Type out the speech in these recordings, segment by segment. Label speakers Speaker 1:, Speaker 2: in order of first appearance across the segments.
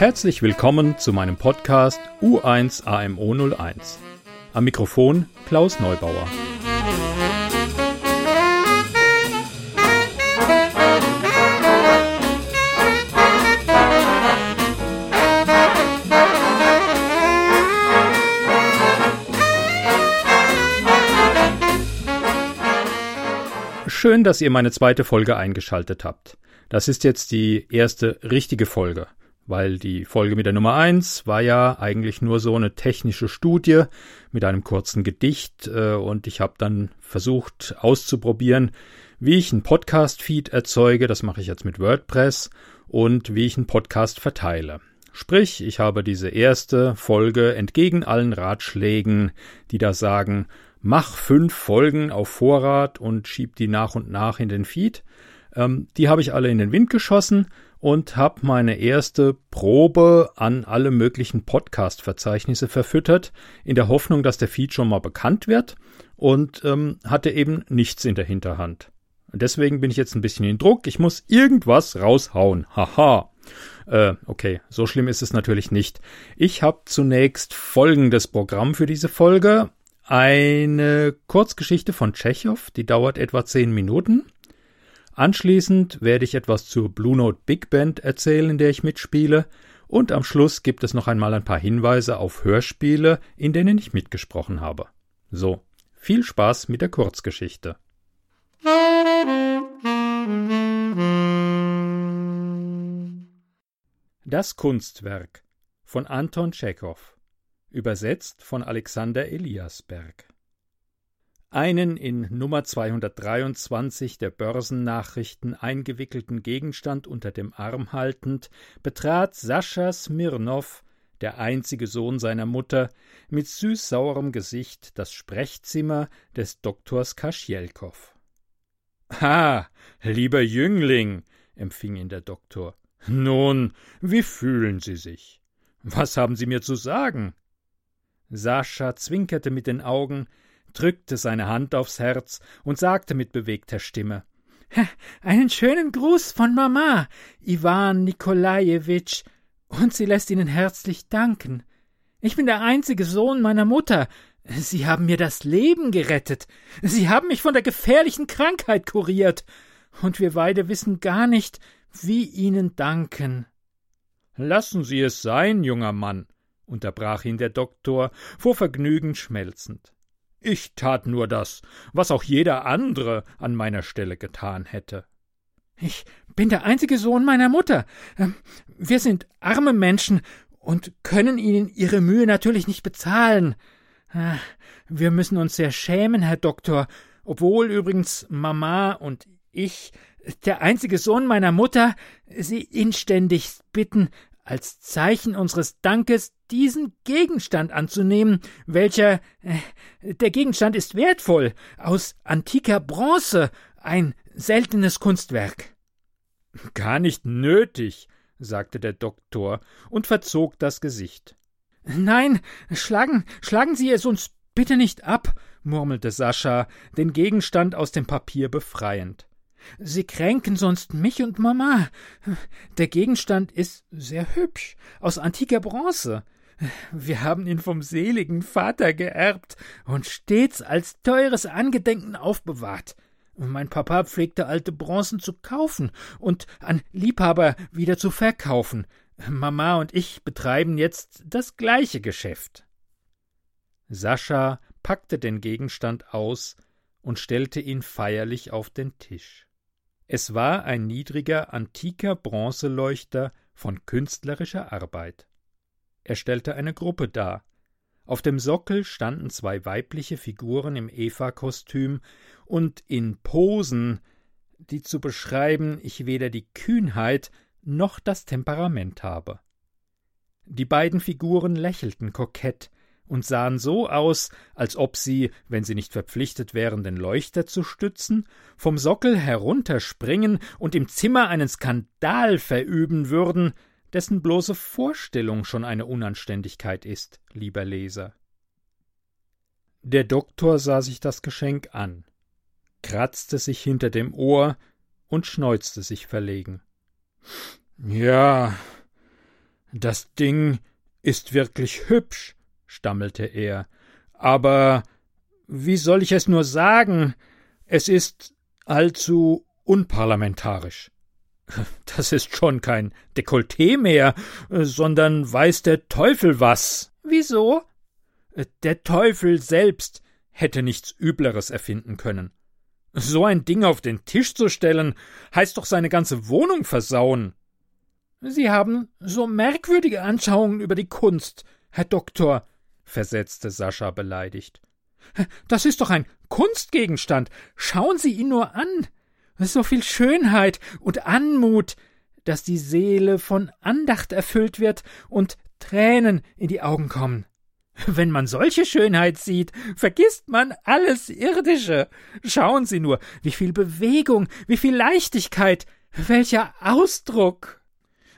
Speaker 1: Herzlich willkommen zu meinem Podcast U1 AMO 01. Am Mikrofon Klaus Neubauer. Schön, dass ihr meine zweite Folge eingeschaltet habt. Das ist jetzt die erste richtige Folge, weil die Folge mit der Nummer eins war ja eigentlich nur so eine technische Studie mit einem kurzen Gedicht äh, und ich habe dann versucht auszuprobieren, wie ich einen Podcast-Feed erzeuge, das mache ich jetzt mit WordPress, und wie ich einen Podcast verteile. Sprich, ich habe diese erste Folge entgegen allen Ratschlägen, die da sagen, mach fünf Folgen auf Vorrat und schieb die nach und nach in den Feed. Ähm, die habe ich alle in den Wind geschossen und habe meine erste Probe an alle möglichen Podcast-Verzeichnisse verfüttert, in der Hoffnung, dass der Feed schon mal bekannt wird und ähm, hatte eben nichts in der Hinterhand. deswegen bin ich jetzt ein bisschen in Druck. Ich muss irgendwas raushauen. Haha. Äh, okay, so schlimm ist es natürlich nicht. Ich habe zunächst folgendes Programm für diese Folge eine Kurzgeschichte von Tschechow, die dauert etwa zehn Minuten. Anschließend werde ich etwas zur Blue Note Big Band erzählen, in der ich mitspiele, und am Schluss gibt es noch einmal ein paar Hinweise auf Hörspiele, in denen ich mitgesprochen habe. So, viel Spaß mit der Kurzgeschichte. Das Kunstwerk von Anton Tschechow Übersetzt von Alexander Eliasberg. Einen in Nummer 223 der Börsennachrichten eingewickelten Gegenstand unter dem Arm haltend, betrat Sascha Smirnow, der einzige Sohn seiner Mutter, mit süßsaurem Gesicht das Sprechzimmer des Doktors Kaschjelkow. Ha, lieber Jüngling, empfing ihn der Doktor. Nun, wie fühlen Sie sich? Was haben Sie mir zu sagen? Sascha zwinkerte mit den Augen, drückte seine Hand aufs Herz und sagte mit bewegter Stimme Einen schönen Gruß von Mama, Iwan Nikolajewitsch, und sie lässt Ihnen herzlich danken. Ich bin der einzige Sohn meiner Mutter. Sie haben mir das Leben gerettet. Sie haben mich von der gefährlichen Krankheit kuriert. Und wir beide wissen gar nicht, wie Ihnen danken. Lassen Sie es sein, junger Mann, unterbrach ihn der Doktor, vor Vergnügen schmelzend. Ich tat nur das, was auch jeder andere an meiner Stelle getan hätte. Ich bin der einzige Sohn meiner Mutter. Ähm, wir sind arme Menschen und können Ihnen Ihre Mühe natürlich nicht bezahlen. Ah, wir müssen uns sehr schämen, Herr Doktor, obwohl übrigens Mama und ich, der einzige Sohn meiner Mutter, Sie inständig bitten, als Zeichen unseres Dankes diesen Gegenstand anzunehmen, welcher äh, der Gegenstand ist wertvoll, aus antiker Bronze, ein seltenes Kunstwerk. Gar nicht nötig, sagte der Doktor und verzog das Gesicht. Nein, schlagen, schlagen Sie es uns bitte nicht ab, murmelte Sascha, den Gegenstand aus dem Papier befreiend. Sie kränken sonst mich und Mama. Der Gegenstand ist sehr hübsch, aus antiker Bronze. Wir haben ihn vom seligen Vater geerbt und stets als teures Angedenken aufbewahrt. Mein Papa pflegte alte Bronzen zu kaufen und an Liebhaber wieder zu verkaufen. Mama und ich betreiben jetzt das gleiche Geschäft. Sascha packte den Gegenstand aus und stellte ihn feierlich auf den Tisch. Es war ein niedriger, antiker Bronzeleuchter von künstlerischer Arbeit. Er stellte eine Gruppe dar. Auf dem Sockel standen zwei weibliche Figuren im Eva-Kostüm und in Posen, die zu beschreiben ich weder die Kühnheit noch das Temperament habe. Die beiden Figuren lächelten kokett, und sahen so aus, als ob sie, wenn sie nicht verpflichtet wären, den Leuchter zu stützen, vom Sockel herunterspringen und im Zimmer einen Skandal verüben würden, dessen bloße Vorstellung schon eine Unanständigkeit ist, lieber Leser. Der Doktor sah sich das Geschenk an, kratzte sich hinter dem Ohr und schneuzte sich verlegen. Ja, Das Ding ist wirklich hübsch, stammelte er, aber wie soll ich es nur sagen? Es ist allzu unparlamentarisch. Das ist schon kein Dekolleté mehr, sondern weiß der Teufel was.
Speaker 2: Wieso?
Speaker 1: Der Teufel selbst hätte nichts Übleres erfinden können. So ein Ding auf den Tisch zu stellen, heißt doch seine ganze Wohnung versauen.
Speaker 2: Sie haben so merkwürdige Anschauungen über die Kunst, Herr Doktor, versetzte Sascha beleidigt. Das ist doch ein Kunstgegenstand. Schauen Sie ihn nur an. So viel Schönheit und Anmut, dass die Seele von Andacht erfüllt wird und Tränen in die Augen kommen. Wenn man solche Schönheit sieht, vergisst man alles Irdische. Schauen Sie nur, wie viel Bewegung, wie viel Leichtigkeit, welcher Ausdruck.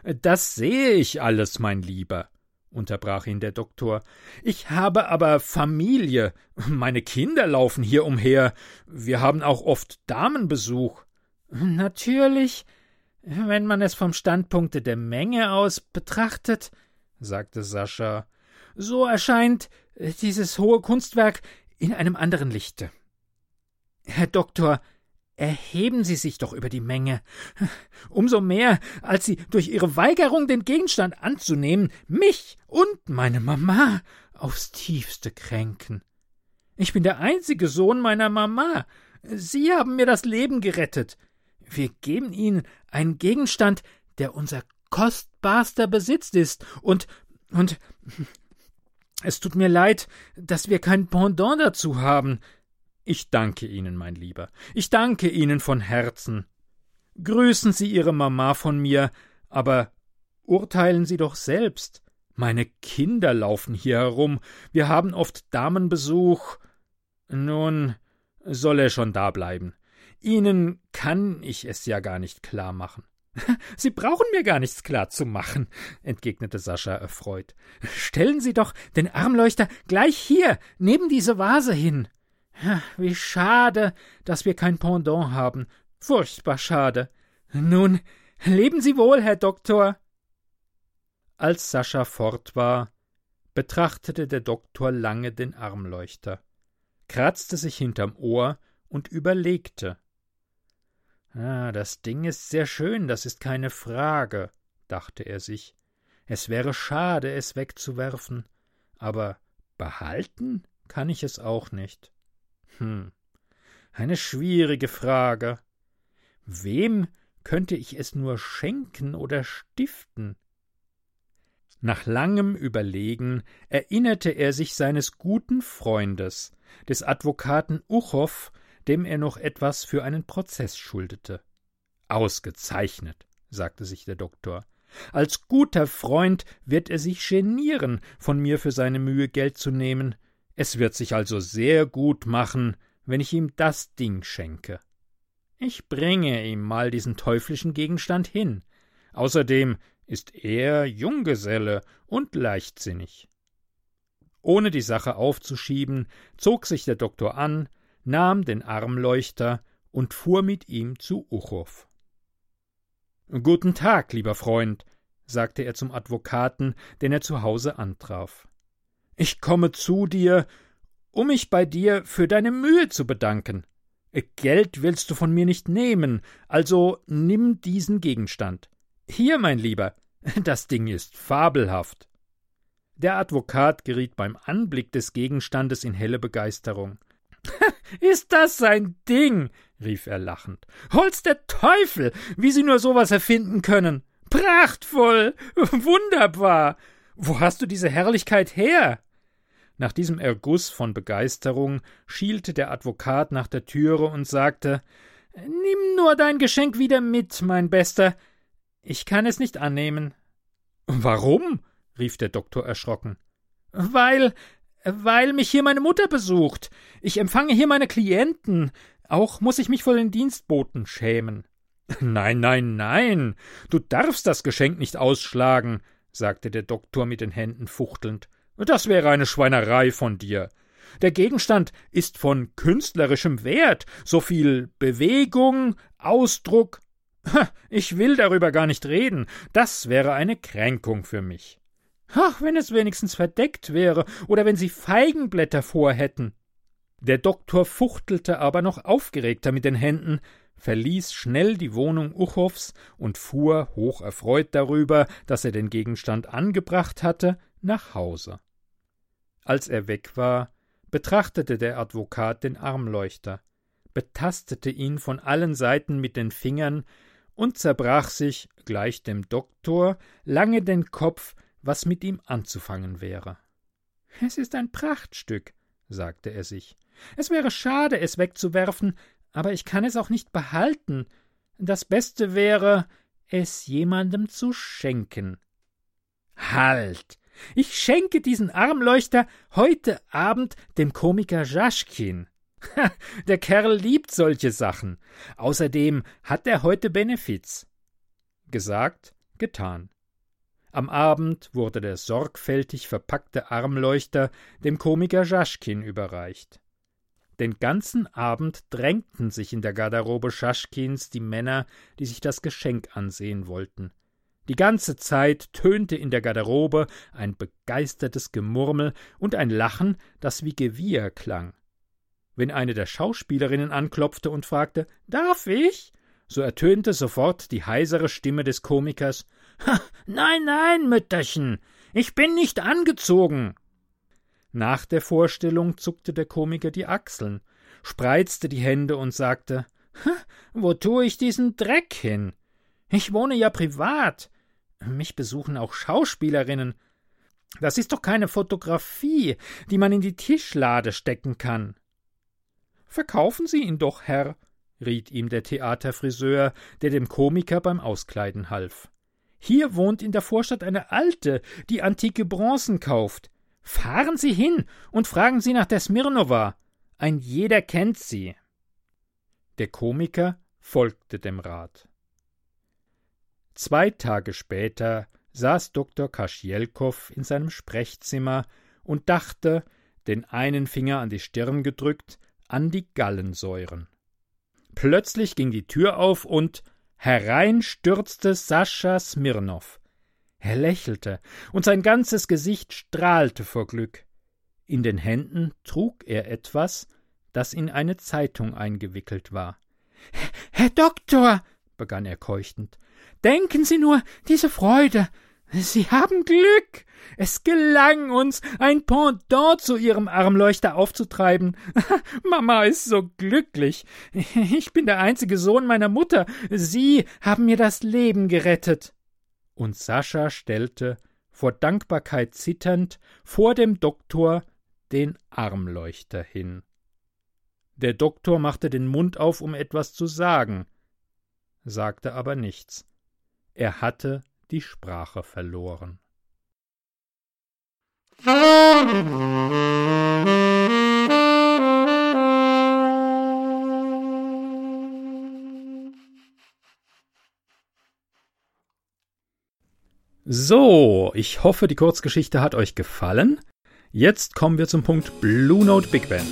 Speaker 1: Das sehe ich alles, mein Lieber, unterbrach ihn der Doktor. Ich habe aber Familie, meine Kinder laufen hier umher, wir haben auch oft Damenbesuch.
Speaker 2: Natürlich, wenn man es vom Standpunkte der Menge aus betrachtet, sagte Sascha, so erscheint dieses hohe Kunstwerk in einem anderen Lichte. Herr Doktor, Erheben Sie sich doch über die Menge. Umso mehr, als Sie durch Ihre Weigerung, den Gegenstand anzunehmen, mich und meine Mama aufs tiefste kränken. Ich bin der einzige Sohn meiner Mama. Sie haben mir das Leben gerettet. Wir geben Ihnen einen Gegenstand, der unser kostbarster Besitz ist, und und es tut mir leid, dass wir kein Pendant dazu haben.
Speaker 1: Ich danke Ihnen, mein Lieber. Ich danke Ihnen von Herzen. Grüßen Sie Ihre Mama von mir, aber urteilen Sie doch selbst. Meine Kinder laufen hier herum. Wir haben oft Damenbesuch. Nun, soll er schon da bleiben. Ihnen kann ich es ja gar nicht klar machen.
Speaker 2: Sie brauchen mir gar nichts klar zu machen, entgegnete Sascha erfreut. Stellen Sie doch den Armleuchter gleich hier, neben diese Vase hin. Wie schade, dass wir kein Pendant haben. Furchtbar schade. Nun, leben Sie wohl, Herr Doktor.
Speaker 1: Als Sascha fort war, betrachtete der Doktor lange den Armleuchter, kratzte sich hinterm Ohr und überlegte. Ah, das Ding ist sehr schön, das ist keine Frage, dachte er sich. Es wäre schade, es wegzuwerfen, aber behalten kann ich es auch nicht. Hm, eine schwierige Frage. Wem könnte ich es nur schenken oder stiften? Nach langem Überlegen erinnerte er sich seines guten Freundes, des Advokaten Uchow, dem er noch etwas für einen Prozess schuldete. Ausgezeichnet, sagte sich der Doktor. Als guter Freund wird er sich genieren, von mir für seine Mühe Geld zu nehmen. Es wird sich also sehr gut machen, wenn ich ihm das Ding schenke. Ich bringe ihm mal diesen teuflischen Gegenstand hin. Außerdem ist er Junggeselle und leichtsinnig. Ohne die Sache aufzuschieben, zog sich der Doktor an, nahm den Armleuchter und fuhr mit ihm zu Uchow. Guten Tag, lieber Freund, sagte er zum Advokaten, den er zu Hause antraf. Ich komme zu dir, um mich bei dir für deine Mühe zu bedanken. Geld willst du von mir nicht nehmen, also nimm diesen Gegenstand. Hier, mein Lieber, das Ding ist fabelhaft. Der Advokat geriet beim Anblick des Gegenstandes in helle Begeisterung.
Speaker 2: Ist das sein Ding? rief er lachend. Holz der Teufel, wie Sie nur sowas erfinden können. Prachtvoll, wunderbar. Wo hast du diese Herrlichkeit her?
Speaker 1: Nach diesem Erguss von Begeisterung schielte der Advokat nach der Türe und sagte
Speaker 2: Nimm nur dein Geschenk wieder mit, mein Bester. Ich kann es nicht annehmen.
Speaker 1: Warum? rief der Doktor erschrocken.
Speaker 2: Weil weil mich hier meine Mutter besucht. Ich empfange hier meine Klienten. Auch muss ich mich vor den Dienstboten schämen.
Speaker 1: Nein, nein, nein. Du darfst das Geschenk nicht ausschlagen, sagte der Doktor mit den Händen fuchtelnd. Das wäre eine Schweinerei von dir. Der Gegenstand ist von künstlerischem Wert, so viel Bewegung, Ausdruck.
Speaker 2: Ich will darüber gar nicht reden. Das wäre eine Kränkung für mich. Ach, wenn es wenigstens verdeckt wäre, oder wenn Sie Feigenblätter vorhätten. Der Doktor fuchtelte aber noch aufgeregter mit den Händen, verließ schnell die Wohnung Uchows und fuhr, hoch erfreut darüber, dass er den Gegenstand angebracht hatte, nach Hause. Als er weg war, betrachtete der Advokat den Armleuchter, betastete ihn von allen Seiten mit den Fingern und zerbrach sich, gleich dem Doktor, lange den Kopf, was mit ihm anzufangen wäre. Es ist ein Prachtstück, sagte er sich. Es wäre schade, es wegzuwerfen, aber ich kann es auch nicht behalten. Das Beste wäre, es jemandem zu schenken. Halt! Ich schenke diesen Armleuchter heute Abend dem Komiker Jaschkin. Der Kerl liebt solche Sachen. Außerdem hat er heute Benefiz. Gesagt, getan. Am Abend wurde der sorgfältig verpackte Armleuchter dem Komiker Jaschkin überreicht. Den ganzen Abend drängten sich in der Garderobe Schaschkins die Männer, die sich das Geschenk ansehen wollten. Die ganze Zeit tönte in der Garderobe ein begeistertes Gemurmel und ein Lachen, das wie Gewieher klang. Wenn eine der Schauspielerinnen anklopfte und fragte Darf ich? so ertönte sofort die heisere Stimme des Komikers Nein, nein, Mütterchen, ich bin nicht angezogen. Nach der Vorstellung zuckte der Komiker die Achseln, spreizte die Hände und sagte Wo tue ich diesen Dreck hin? Ich wohne ja privat. Mich besuchen auch Schauspielerinnen. Das ist doch keine Fotografie, die man in die Tischlade stecken kann. Verkaufen Sie ihn doch, Herr, riet ihm der Theaterfriseur, der dem Komiker beim Auskleiden half. Hier wohnt in der Vorstadt eine Alte, die antike Bronzen kauft. Fahren Sie hin und fragen Sie nach der Smirnova. Ein jeder kennt sie. Der Komiker folgte dem Rat. Zwei Tage später saß Dr. Kaschjelkow in seinem Sprechzimmer und dachte, den einen Finger an die Stirn gedrückt, an die Gallensäuren. Plötzlich ging die Tür auf und herein stürzte Sascha Smirnow. Er lächelte, und sein ganzes Gesicht strahlte vor Glück. In den Händen trug er etwas, das in eine Zeitung eingewickelt war. Herr Doktor, begann er keuchend, denken Sie nur diese Freude, Sie haben Glück. Es gelang uns, ein Pendant zu Ihrem Armleuchter aufzutreiben. Mama ist so glücklich. Ich bin der einzige Sohn meiner Mutter. Sie haben mir das Leben gerettet. Und Sascha stellte, vor Dankbarkeit zitternd, vor dem Doktor den Armleuchter hin. Der Doktor machte den Mund auf, um etwas zu sagen, sagte aber nichts. Er hatte die Sprache verloren. So, ich hoffe, die Kurzgeschichte hat euch gefallen. Jetzt kommen wir zum Punkt Blue Note Big Band.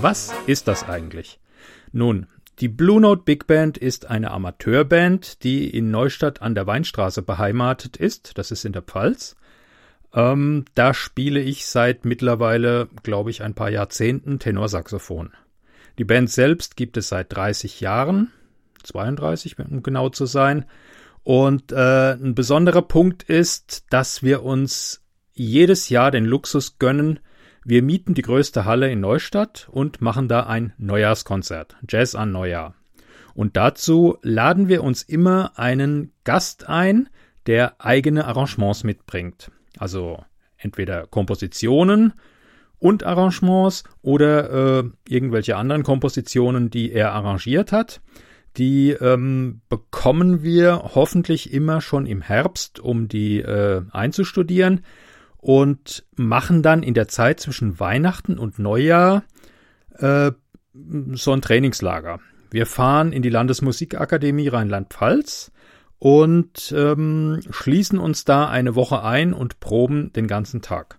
Speaker 2: Was ist das eigentlich? Nun, die Blue Note Big Band ist eine Amateurband, die in Neustadt an der Weinstraße beheimatet ist. Das ist in der Pfalz. Ähm, da spiele ich seit mittlerweile, glaube ich, ein paar Jahrzehnten Tenorsaxophon. Die Band selbst gibt es seit 30 Jahren, 32, um genau zu sein. Und äh, ein besonderer Punkt ist, dass wir uns jedes Jahr den Luxus gönnen, wir mieten die größte Halle in Neustadt und machen da ein Neujahrskonzert, Jazz an Neujahr. Und dazu laden wir uns immer einen Gast ein, der eigene Arrangements mitbringt. Also entweder Kompositionen und Arrangements oder äh, irgendwelche anderen Kompositionen, die er arrangiert hat. Die ähm, bekommen wir hoffentlich immer schon im Herbst, um die äh, einzustudieren und machen dann in der Zeit zwischen Weihnachten und Neujahr äh, so ein Trainingslager. Wir fahren in die Landesmusikakademie Rheinland-Pfalz
Speaker 1: und ähm, schließen uns da eine Woche ein und proben den ganzen Tag.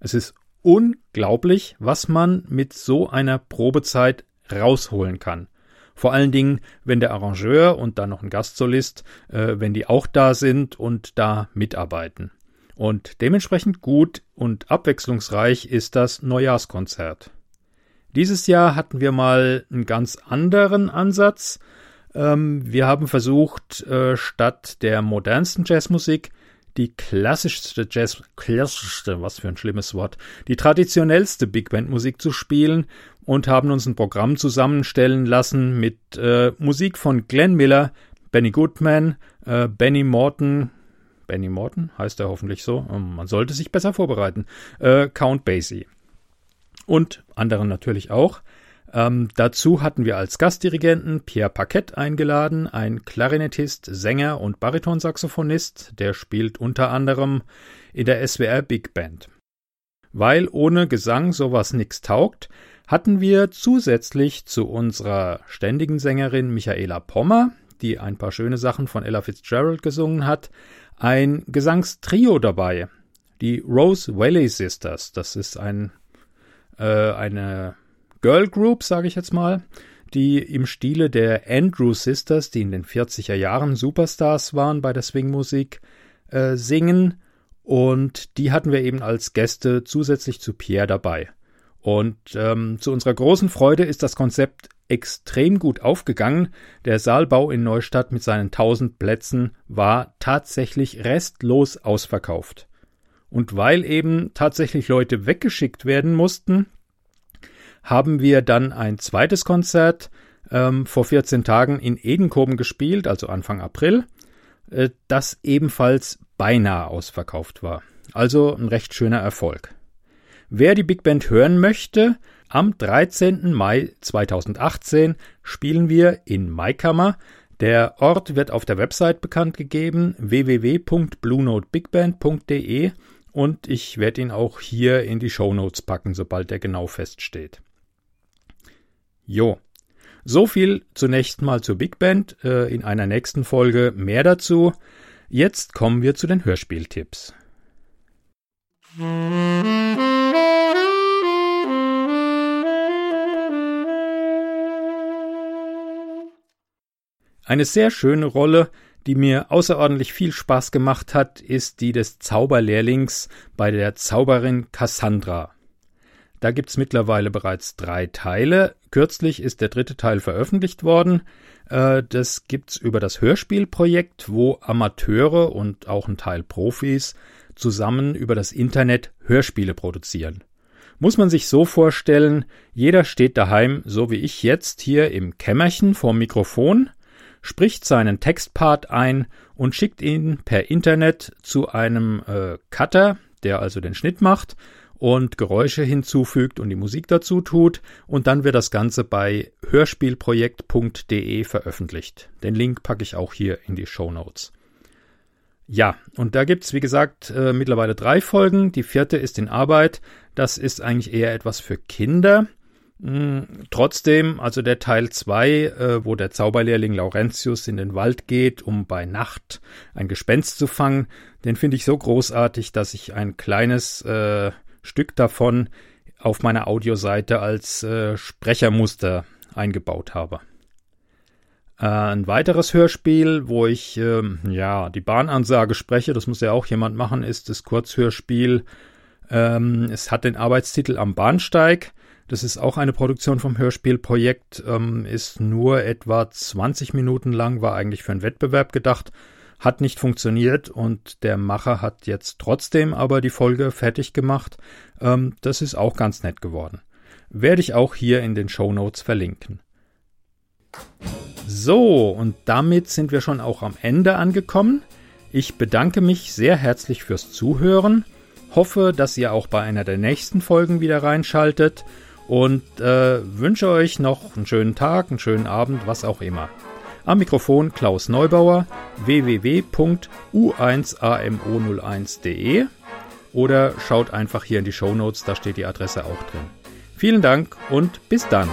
Speaker 1: Es ist unglaublich, was man mit so einer Probezeit rausholen kann. Vor allen Dingen, wenn der Arrangeur und dann noch ein Gastsolist, äh, wenn die auch da sind und da mitarbeiten. Und dementsprechend gut und abwechslungsreich ist das Neujahrskonzert. Dieses Jahr hatten wir mal einen ganz anderen Ansatz. Ähm, wir haben versucht, äh, statt der modernsten Jazzmusik die klassischste Jazz, klassischste, was für ein schlimmes Wort, die traditionellste Big Band Musik zu spielen und haben uns ein Programm zusammenstellen lassen mit äh, Musik von Glenn Miller, Benny Goodman, äh, Benny Morton, Benny Morton heißt er hoffentlich so, ähm, man sollte sich besser vorbereiten, äh, Count Basie. Und anderen natürlich auch. Ähm, dazu hatten wir als Gastdirigenten Pierre Paquette eingeladen, ein Klarinettist, Sänger und Baritonsaxophonist, der spielt unter anderem in der SWR Big Band. Weil ohne Gesang sowas nix taugt, hatten wir zusätzlich zu unserer ständigen Sängerin Michaela Pommer, die ein paar schöne Sachen von Ella Fitzgerald gesungen hat, ein Gesangstrio dabei. Die Rose Valley Sisters. Das ist ein, äh, eine Girl Group, sage ich jetzt mal, die im Stile der Andrew Sisters, die in den 40er Jahren Superstars waren bei der Swingmusik, äh, singen. Und die hatten wir eben als Gäste zusätzlich zu Pierre dabei. Und ähm, zu unserer großen Freude ist das Konzept extrem gut aufgegangen. Der Saalbau in Neustadt mit seinen 1000 Plätzen war tatsächlich restlos ausverkauft. Und weil eben tatsächlich Leute weggeschickt werden mussten, haben wir dann ein zweites Konzert ähm, vor 14 Tagen in Edenkoben gespielt, also Anfang April, äh, das ebenfalls beinahe ausverkauft war. Also ein recht schöner Erfolg. Wer die Big Band hören möchte, am 13. Mai 2018 spielen wir in Maikammer. Der Ort wird auf der Website bekannt gegeben www.bluenotebigband.de und ich werde ihn auch hier in die Show Notes packen, sobald er genau feststeht. Jo. So viel zunächst mal zur Big Band. Äh, in einer nächsten Folge mehr dazu. Jetzt kommen wir zu den Hörspieltipps. Eine sehr schöne Rolle, die mir außerordentlich viel Spaß gemacht hat, ist die des Zauberlehrlings bei der Zauberin Cassandra. Da gibt's mittlerweile bereits drei Teile. Kürzlich ist der dritte Teil veröffentlicht worden. Äh, das gibt's über das Hörspielprojekt, wo Amateure und auch ein Teil Profis zusammen über das Internet Hörspiele produzieren. Muss man sich so vorstellen, jeder steht daheim, so wie ich jetzt hier im Kämmerchen vorm Mikrofon, spricht seinen Textpart ein und schickt ihn per Internet zu einem äh, Cutter, der also den Schnitt macht und Geräusche hinzufügt und die Musik dazu tut und dann wird das Ganze bei hörspielprojekt.de veröffentlicht. Den Link packe ich auch hier in die Show Notes. Ja, und da gibt's wie gesagt äh, mittlerweile drei Folgen. Die vierte ist in Arbeit. Das ist eigentlich eher etwas für Kinder. Hm, trotzdem, also der Teil 2, äh, wo der Zauberlehrling Laurentius in den Wald geht, um bei Nacht ein Gespenst zu fangen, den finde ich so großartig, dass ich ein kleines äh, Stück davon auf meiner Audioseite als äh, Sprechermuster eingebaut habe. Äh, ein weiteres Hörspiel, wo ich äh, ja die Bahnansage spreche, das muss ja auch jemand machen, ist das Kurzhörspiel. Ähm, es hat den Arbeitstitel Am Bahnsteig. Das ist auch eine Produktion vom Hörspielprojekt, ähm, ist nur etwa 20 Minuten lang, war eigentlich für einen Wettbewerb gedacht, hat nicht funktioniert und der Macher hat jetzt trotzdem aber die Folge fertig gemacht. Ähm, das ist auch ganz nett geworden. Werde ich auch hier in den Show Notes verlinken. So, und damit sind wir schon auch am Ende angekommen. Ich bedanke mich sehr herzlich fürs Zuhören, hoffe, dass ihr auch bei einer der nächsten Folgen wieder reinschaltet und äh, wünsche euch noch einen schönen Tag, einen schönen Abend, was auch immer. Am Mikrofon Klaus Neubauer, www.u1amo01.de oder schaut einfach hier in die Show Notes, da steht die Adresse auch drin. Vielen Dank und bis dann.